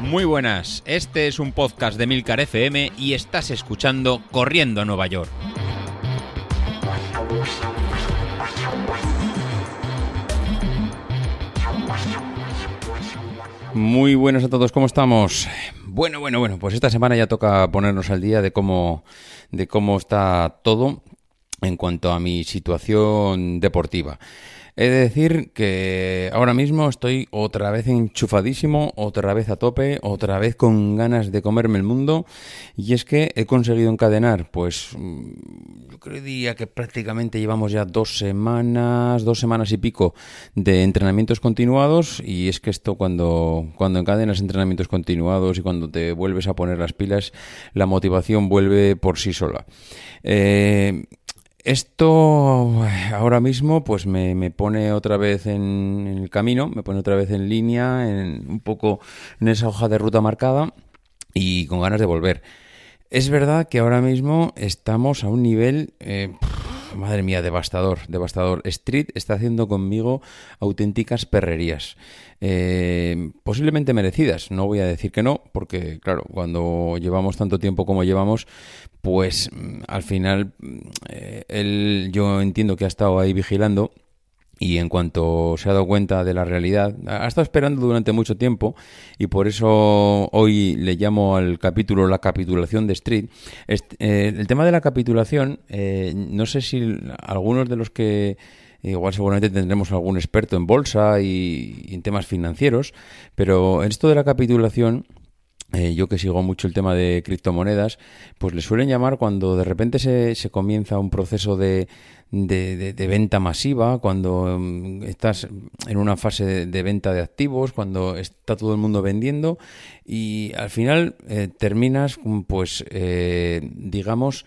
Muy buenas, este es un podcast de Milcar FM y estás escuchando Corriendo a Nueva York. Muy buenas a todos, ¿cómo estamos? Bueno, bueno, bueno, pues esta semana ya toca ponernos al día de cómo, de cómo está todo en cuanto a mi situación deportiva. He de decir que ahora mismo estoy otra vez enchufadísimo, otra vez a tope, otra vez con ganas de comerme el mundo. Y es que he conseguido encadenar, pues mm, yo creía que prácticamente llevamos ya dos semanas, dos semanas y pico de entrenamientos continuados. Y es que esto cuando, cuando encadenas entrenamientos continuados y cuando te vuelves a poner las pilas, la motivación vuelve por sí sola. Eh, esto ahora mismo pues me, pone otra vez en, el camino, me pone otra vez en línea, en, un poco en esa hoja de ruta marcada y con ganas de volver. Es verdad que ahora mismo estamos a un nivel... Eh, madre mía, devastador, devastador. Street está haciendo conmigo auténticas perrerías. Eh, posiblemente merecidas, no voy a decir que no, porque claro, cuando llevamos tanto tiempo como llevamos, pues mm, al final mm, eh, él, yo entiendo que ha estado ahí vigilando y en cuanto se ha dado cuenta de la realidad, ha estado esperando durante mucho tiempo y por eso hoy le llamo al capítulo la capitulación de Street. Eh, el tema de la capitulación, eh, no sé si algunos de los que igual seguramente tendremos algún experto en bolsa y, y en temas financieros, pero esto de la capitulación eh, yo que sigo mucho el tema de criptomonedas, pues le suelen llamar cuando de repente se, se comienza un proceso de, de, venta masiva, cuando mm, estás en una fase de, venta de activos, cuando está todo el mundo vendiendo y al final eh, terminas, pues, eh, digamos,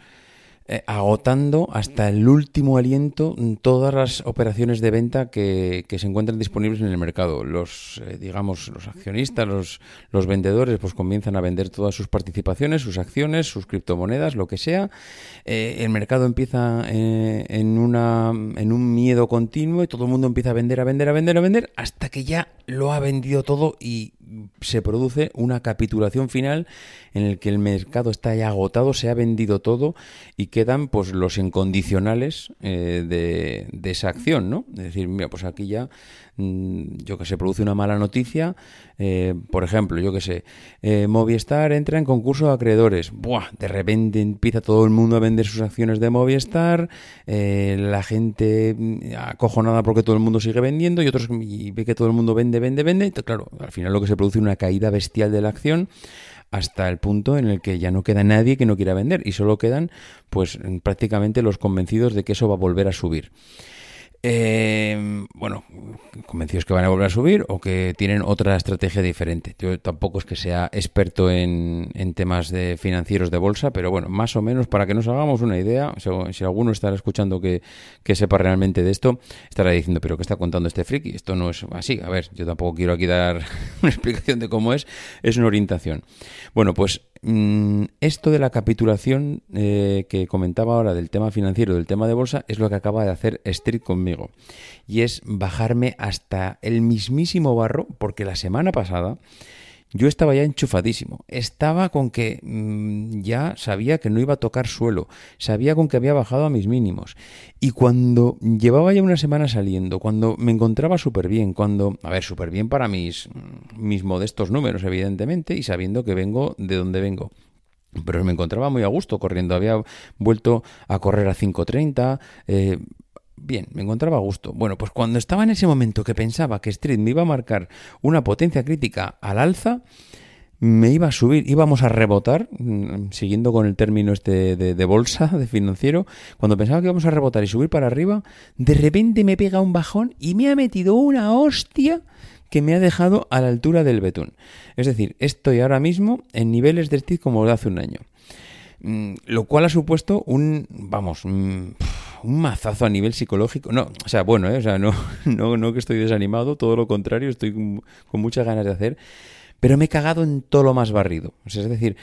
eh, agotando hasta el último aliento todas las operaciones de venta que, se encuentran disponibles en el mercado. Los, eh, digamos, los accionistas, los, los vendedores, pues comienzan a vender todas sus participaciones, sus acciones, sus criptomonedas, lo que sea. Eh, el mercado empieza en, una, en un miedo continuo y todo el mundo empieza a vender, a vender, a vender, a vender, hasta que ya lo ha vendido todo y se produce una capitulación final en el que el mercado está ya agotado, se ha vendido todo y quedan pues los incondicionales eh, de, esa acción, ¿no? Es decir, mira, pues aquí ya Mm, yo que sé, produce una mala noticia, eh, por ejemplo, yo que sé, eh, Movistar entra en concurso de acreedores, ¡buah! De repente empieza todo el mundo a vender sus acciones de Movistar, la gente mm, acojonada porque todo el mundo sigue vendiendo y otros y ve que todo el mundo vende, vende, vende, claro, al final lo que se produce una caída bestial de la acción hasta el punto en el que ya no queda nadie que no quiera vender y solo quedan pues prácticamente los convencidos de que eso va a volver a subir. Eh, bueno, convencidos que van a volver a subir o que tienen otra estrategia diferente. Yo tampoco es que sea experto en, temas de financieros de bolsa, pero bueno, más o menos para que nos hagamos una idea, si, alguno está escuchando que, sepa realmente de esto, estará diciendo, pero ¿qué está contando este friki? Esto no es así. A ver, yo tampoco quiero aquí dar una explicación de cómo es, es una orientación. Bueno, pues esto de la capitulación eh, que comentaba ahora del tema financiero, del tema de bolsa, es lo que acaba de hacer Street conmigo. Y es bajarme hasta el mismísimo barro, porque la semana pasada yo estaba ya enchufadísimo. Estaba con que mm, ya sabía que no iba a tocar suelo. Sabía con que había bajado a mis mínimos. Y cuando llevaba ya una semana saliendo, cuando me encontraba súper bien, cuando, a ver, súper bien para mis, mis modestos números, evidentemente, y sabiendo que vengo de donde vengo pero me encontraba muy a gusto corriendo. Había vuelto a correr a 5.30, eh, Bien, me encontraba a gusto. Bueno, pues cuando estaba en ese momento que pensaba que Street me iba a marcar una potencia crítica al alza, me iba a subir, íbamos a rebotar, mm, siguiendo con el término este de, bolsa, de financiero, cuando pensaba que íbamos a rebotar y subir para arriba, de repente me pega un bajón y me ha metido una hostia que me ha dejado a la altura del betún. Es decir, estoy ahora mismo en niveles de Street como de hace un año. Mm, lo cual ha supuesto un, vamos, un, mazazo a nivel psicológico. No, o sea, bueno, ¿eh? o sea, no, no, no que estoy desanimado, todo lo contrario, estoy con, muchas ganas de hacer. pero me he cagado en todo lo más barrido. es decir,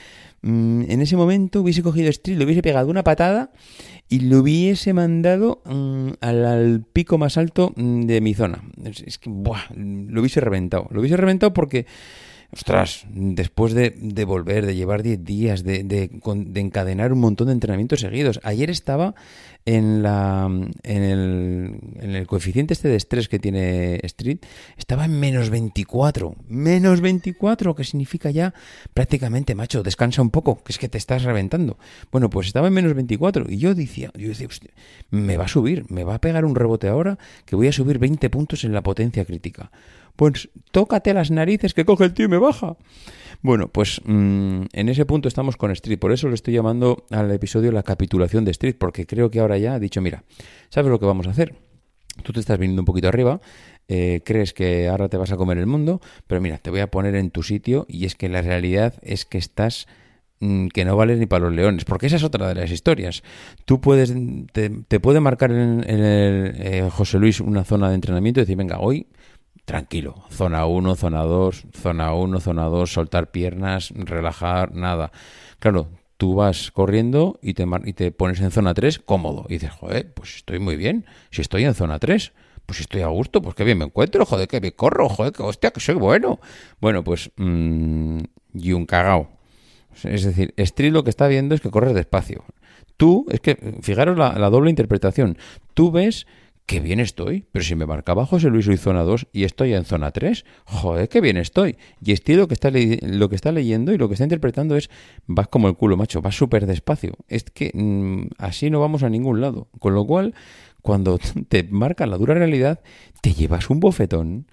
mm, en ese momento hubiese cogido Street, le hubiese pegado una patada y lo hubiese mandado mm, al, pico más alto mm, de mi zona. Es, que, buah, lo hubiese reventado. Lo hubiese reventado porque ostras, después de, volver, de llevar 10 días, de, de, encadenar un montón de entrenamientos seguidos. Ayer estaba en, la, en, el, en el coeficiente este de estrés que tiene Street, estaba en menos 24. Menos 24, que significa ya prácticamente, macho, descansa un poco, que es que te estás reventando. Bueno, pues estaba en menos 24 y yo decía, yo decía, me va a subir, me va a pegar un rebote ahora que voy a subir 20 puntos en la potencia crítica pues tócate las narices que coge el tío y me baja. Bueno, pues mm, en ese punto estamos con Street, por eso le estoy llamando al episodio la capitulación de Street, porque creo que ahora ya ha dicho, mira, ¿sabes lo que vamos a hacer? Tú te estás viniendo un poquito arriba, eh, crees que ahora te vas a comer el mundo, pero mira, te voy a poner en tu sitio y es que la realidad es que estás mm, que no vales ni para los leones, porque esa es otra de las historias. Tú puedes, te, puede marcar en, el eh, José Luis una zona de entrenamiento y decir, venga, hoy tranquilo. Zona 1, zona 2, zona 1, zona 2, soltar piernas, relajar, nada. Claro, tú vas corriendo y te, pones en zona 3 cómodo. Y dices, joder, pues estoy muy bien. Si estoy en zona 3, pues estoy a gusto, pues qué bien me encuentro, joder, que me corro, joder, que hostia, que soy bueno. Bueno, pues, mmm, y un cagao. Es decir, Street lo que está viendo es que corres despacio. Tú, es que, fijaros la doble interpretación. Tú ves qué bien estoy. Pero si me marcaba José Luis hoy zona 2 y estoy en zona 3, joder, qué bien estoy. Y estoy lo que está, lo que está leyendo y lo que está interpretando es, vas como el culo, macho, vas súper despacio. Es que mm, así no vamos a ningún lado. Con lo cual, cuando te marcan la dura realidad, te llevas un bofetón.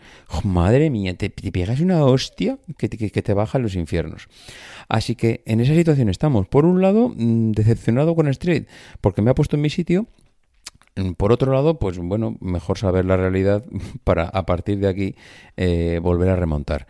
madre mía, te, pegas una hostia que, te baja en los infiernos. Así que en esa situación estamos. Por un lado, mm, decepcionado con Street, porque me ha puesto en mi sitio por otro lado, pues bueno, mejor saber la realidad para a partir de aquí eh, volver a remontar.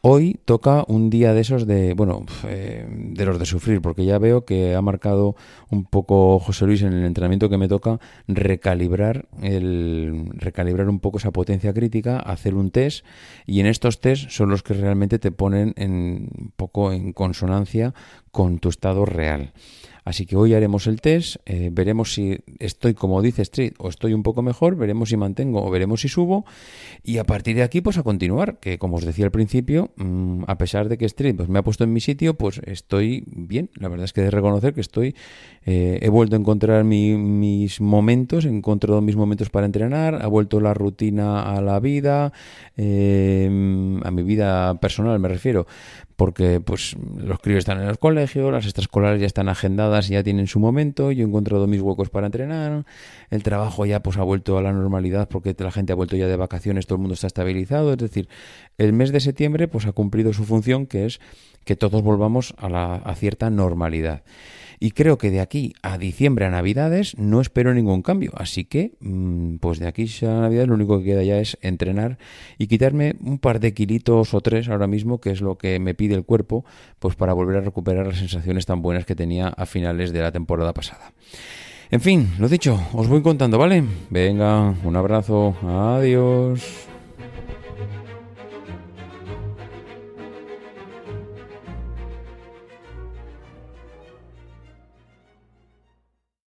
Hoy toca un día de esos de, bueno, eh, de los de sufrir, porque ya veo que ha marcado un poco José Luis en el entrenamiento que me toca recalibrar el, recalibrar un poco esa potencia crítica, hacer un test, y en estos test son los que realmente te ponen en, un poco en consonancia con tu estado real. Así que hoy haremos el test, eh, veremos si estoy como dice Street o estoy un poco mejor, veremos si mantengo o veremos si subo y a partir de aquí pues a continuar, que como os decía al principio, mm, a pesar de que Street pues, me ha puesto en mi sitio, pues estoy bien, la verdad es que de reconocer que estoy, eh, he vuelto a encontrar mis momentos, he encontrado mis momentos para entrenar, ha vuelto la rutina a la vida, eh, a mi vida personal me refiero, porque pues los críos están en el colegio, las extraescolares ya están agendadas y ya tienen su momento, yo he encontrado mis huecos para entrenar, el trabajo ya pues ha vuelto a la normalidad porque la gente ha vuelto ya de vacaciones, todo el mundo está estabilizado, es decir, el mes de septiembre pues ha cumplido su función que es que todos volvamos a, la, a cierta normalidad. Y creo que de aquí a diciembre a Navidades no espero ningún cambio. Así que, mm, pues de aquí a Navidades lo único que queda ya es entrenar y quitarme un par de kilitos o tres ahora mismo, que es lo que me pide el cuerpo, pues para volver a recuperar las sensaciones tan buenas que tenía a finales de la temporada pasada. En fin, lo dicho, os voy contando, ¿vale? Venga, un abrazo, adiós.